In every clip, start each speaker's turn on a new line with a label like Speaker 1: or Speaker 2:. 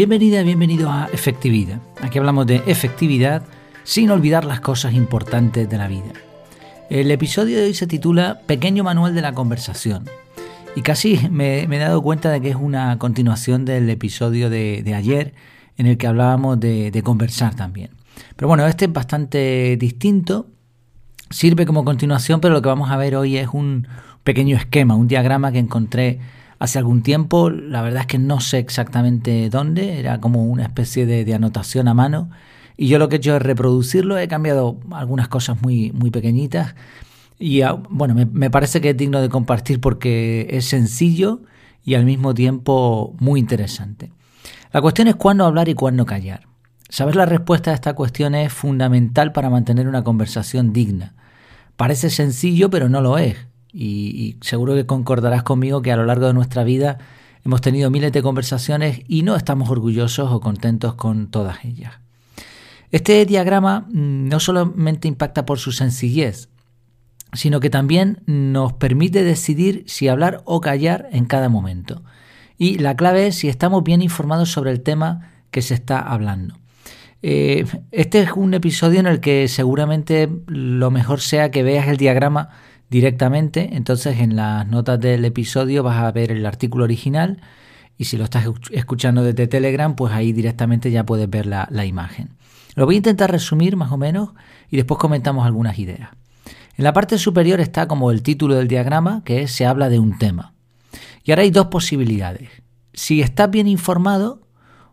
Speaker 1: Bienvenida, bienvenido a Efectividad. Aquí hablamos de efectividad sin olvidar las cosas importantes de la vida. El episodio de hoy se titula Pequeño Manual de la Conversación. Y casi me, he dado cuenta de que es una continuación del episodio de, ayer en el que hablábamos de, de conversar también. Pero bueno, este es bastante distinto. Sirve como continuación, pero lo que vamos a ver hoy es un pequeño esquema, un diagrama que encontré hace algún tiempo, la verdad es que no sé exactamente dónde, era como una especie de, anotación a mano. Y yo lo que he hecho es reproducirlo, he cambiado algunas cosas muy, muy pequeñitas. Y ah, bueno, me, parece que es digno de compartir porque es sencillo y al mismo tiempo muy interesante. La cuestión es cuándo hablar y cuándo callar. Saber la respuesta a esta cuestión es fundamental para mantener una conversación digna. Parece sencillo, pero no lo es y, seguro que concordarás conmigo que a lo largo de nuestra vida hemos tenido miles de conversaciones y no estamos orgullosos o contentos con todas ellas. Este diagrama mm, no solamente impacta por su sencillez, sino que también nos permite decidir si hablar o callar en cada momento. Y la clave es si estamos bien informados sobre el tema que se está hablando. Eh, este es un episodio en el que seguramente lo mejor sea que veas el diagrama directamente. Entonces en las notas del episodio vas a ver el artículo original y si lo estás escuchando desde Telegram, pues ahí directamente ya puedes ver la, imagen. Lo voy a intentar resumir más o menos y después comentamos algunas ideas. En la parte superior está como el título del diagrama, que es se habla de un tema. Y ahora hay dos posibilidades. Si estás bien informado,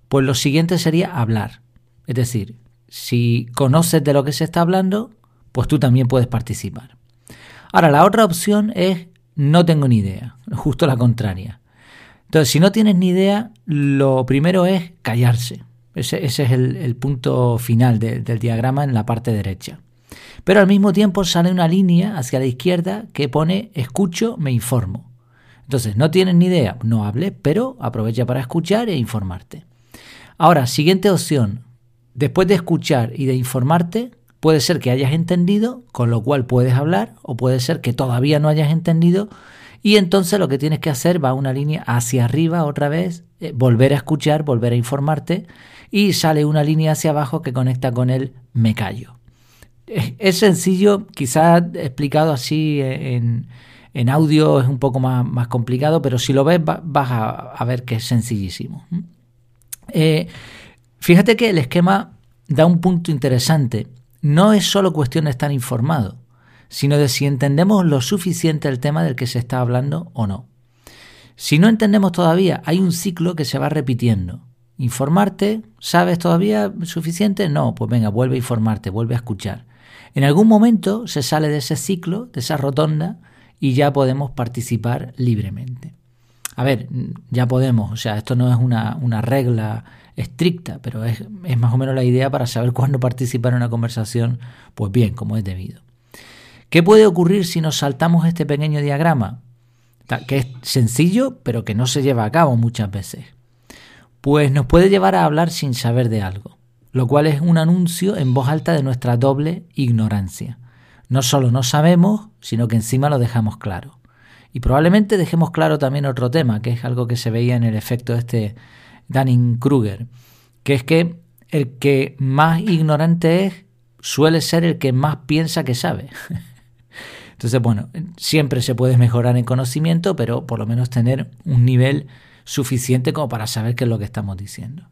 Speaker 1: pues lo siguiente sería hablar. Es decir, si conoces de lo que se está hablando, pues tú también puedes participar. Ahora, la otra opción es no tengo ni idea, justo la contraria. Entonces, si no tienes ni idea, lo primero es callarse. Ese, es el, punto final del diagrama en la parte derecha. Pero al mismo tiempo sale una línea hacia la izquierda que pone escucho, me informo. Entonces, no tienes ni idea, no hable, pero aprovecha para escuchar e informarte. Ahora, siguiente opción. Después de escuchar y de informarte, Puede ser que hayas entendido, con lo cual puedes hablar, o puede ser que todavía no hayas entendido, y entonces lo que tienes que hacer va una línea hacia arriba otra vez, eh, volver a escuchar, volver a informarte, y sale una línea hacia abajo que conecta con el me callo. Es sencillo, quizás explicado así en, audio es un poco más, más, complicado, pero si lo ves vas a, ver que es sencillísimo. Eh, fíjate que el esquema da un punto interesante no es solo cuestión de estar informado, sino de si entendemos lo suficiente el tema del que se está hablando o no. Si no entendemos todavía, hay un ciclo que se va repitiendo. Informarte, ¿sabes todavía suficiente? No, pues venga, vuelve a informarte, vuelve a escuchar. En algún momento se sale de ese ciclo, de esa rotonda, y ya podemos participar libremente. A ver, ya podemos, o sea, esto no es una, una regla estricta, pero es, más o menos la idea para saber cuándo participar en una conversación, pues bien, como es debido. ¿Qué puede ocurrir si nos saltamos este pequeño diagrama? Que es sencillo, pero que no se lleva a cabo muchas veces. Pues nos puede llevar a hablar sin saber de algo, lo cual es un anuncio en voz alta de nuestra doble ignorancia. No solo no sabemos, sino que encima lo dejamos claro. Y probablemente dejemos claro también otro tema, que es algo que se veía en el efecto este Dunning-Kruger, que es que el que más ignorante es suele ser el que más piensa que sabe. Entonces, bueno, siempre se puede mejorar en conocimiento, pero por lo menos tener un nivel suficiente como para saber qué es lo que estamos diciendo.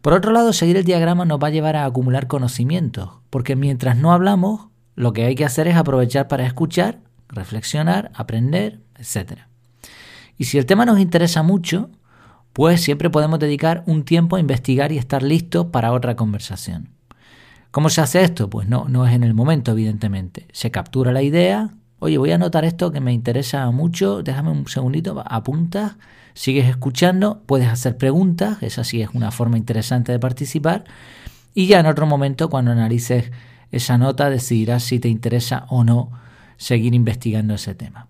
Speaker 1: Por otro lado, seguir el diagrama nos va a llevar a acumular conocimientos, porque mientras no hablamos, lo que hay que hacer es aprovechar para escuchar, reflexionar, aprender, etc. Y si el tema nos interesa mucho, pues siempre podemos dedicar un tiempo a investigar y estar listos para otra conversación. ¿Cómo se hace esto? Pues no, no es en el momento, evidentemente. Se captura la idea, oye, voy a anotar esto que me interesa mucho, déjame un segundito, apuntas, sigues escuchando, puedes hacer preguntas, esa sí es una forma interesante de participar, y ya en otro momento, cuando analices esa nota, decidirás si te interesa o no seguir investigando ese tema.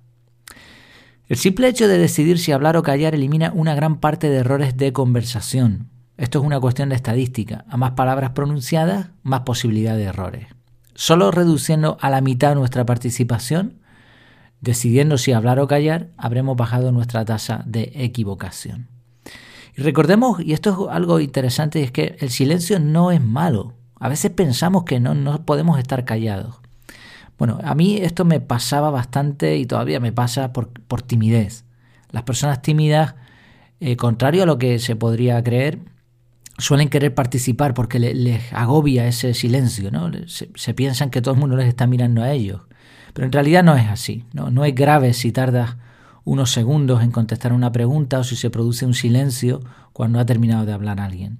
Speaker 1: El simple hecho de decidir si hablar o callar elimina una gran parte de errores de conversación. Esto es una cuestión de estadística. A más palabras pronunciadas, más posibilidad de errores. Solo reduciendo a la mitad nuestra participación, decidiendo si hablar o callar, habremos bajado nuestra tasa de equivocación. Y recordemos, y esto es algo interesante, es que el silencio no es malo. A veces pensamos que no, no podemos estar callados. Bueno, a mí esto me pasaba bastante y todavía me pasa por, por timidez. Las personas tímidas, eh, contrario a lo que se podría creer, suelen querer participar porque les agobia ese silencio, ¿no? Se, piensan que todo el mundo les está mirando a ellos. Pero en realidad no es así, ¿no? No es grave si tardas unos segundos en contestar una pregunta o si se produce un silencio cuando ha terminado de hablar alguien.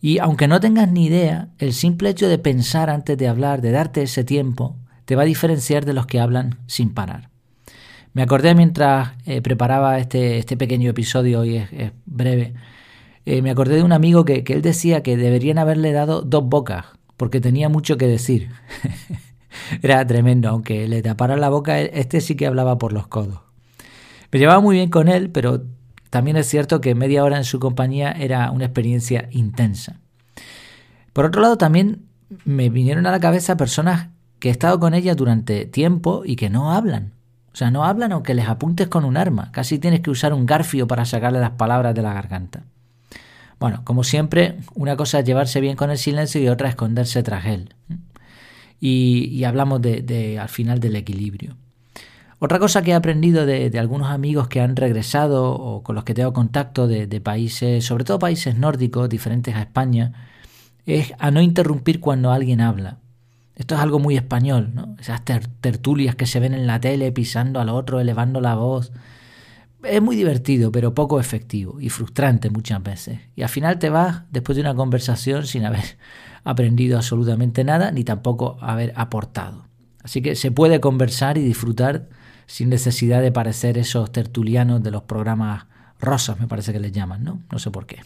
Speaker 1: Y aunque no tengas ni idea, el simple hecho de pensar antes de hablar, de darte ese tiempo, te va a diferenciar de los que hablan sin parar. Me acordé mientras eh, preparaba este, este, pequeño episodio, y es, breve, eh, me acordé de un amigo que, que él decía que deberían haberle dado dos bocas, porque tenía mucho que decir. Era tremendo, aunque le tapara la boca, este sí que hablaba por los codos. Me llevaba muy bien con él, pero también es cierto que media hora en su compañía era una experiencia intensa. Por otro lado, también me vinieron a la cabeza personas que he estado con ellas durante tiempo y que no hablan. O sea, no hablan aunque les apuntes con un arma. Casi tienes que usar un garfio para sacarle las palabras de la garganta. Bueno, como siempre, una cosa es llevarse bien con el silencio y otra esconderse tras él. Y, hablamos de, al final del equilibrio. Otra cosa que he aprendido de, algunos amigos que han regresado o con los que tengo contacto de, países, sobre todo países nórdicos, diferentes a España, es a no interrumpir cuando alguien habla. Esto es algo muy español, ¿no? Esas tertulias que se ven en la tele pisando al otro, elevando la voz. Es muy divertido, pero poco efectivo y frustrante muchas veces. Y al final te vas después de una conversación sin haber aprendido absolutamente nada ni tampoco haber aportado. Así que se puede conversar y disfrutar sin necesidad de parecer esos tertulianos de los programas rosas, me parece que les llaman, ¿no? No sé por qué.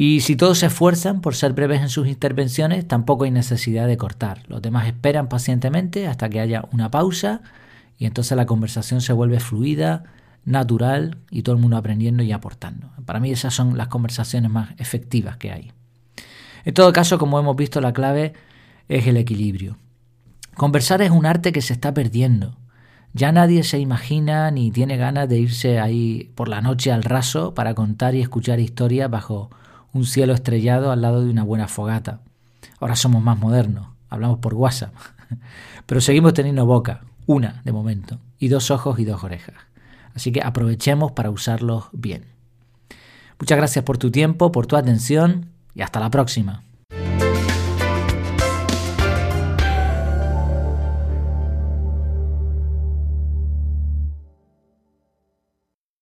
Speaker 1: Y si todos se esfuerzan por ser breves en sus intervenciones, tampoco hay necesidad de cortar. Los demás esperan pacientemente hasta que haya una pausa y entonces la conversación se vuelve fluida, natural y todo el mundo aprendiendo y aportando. Para mí esas son las conversaciones más efectivas que hay. En todo caso, como hemos visto, la clave es el equilibrio. Conversar es un arte que se está perdiendo. Ya nadie se imagina ni tiene ganas de irse ahí por la noche al raso para contar y escuchar historias bajo un cielo estrellado al lado de una buena fogata. Ahora somos más modernos, hablamos por WhatsApp, pero seguimos teniendo boca, una de momento, y dos ojos y dos orejas. Así que aprovechemos para usarlos bien. Muchas gracias por tu tiempo, por tu atención y hasta la próxima.